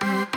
Mm-hmm.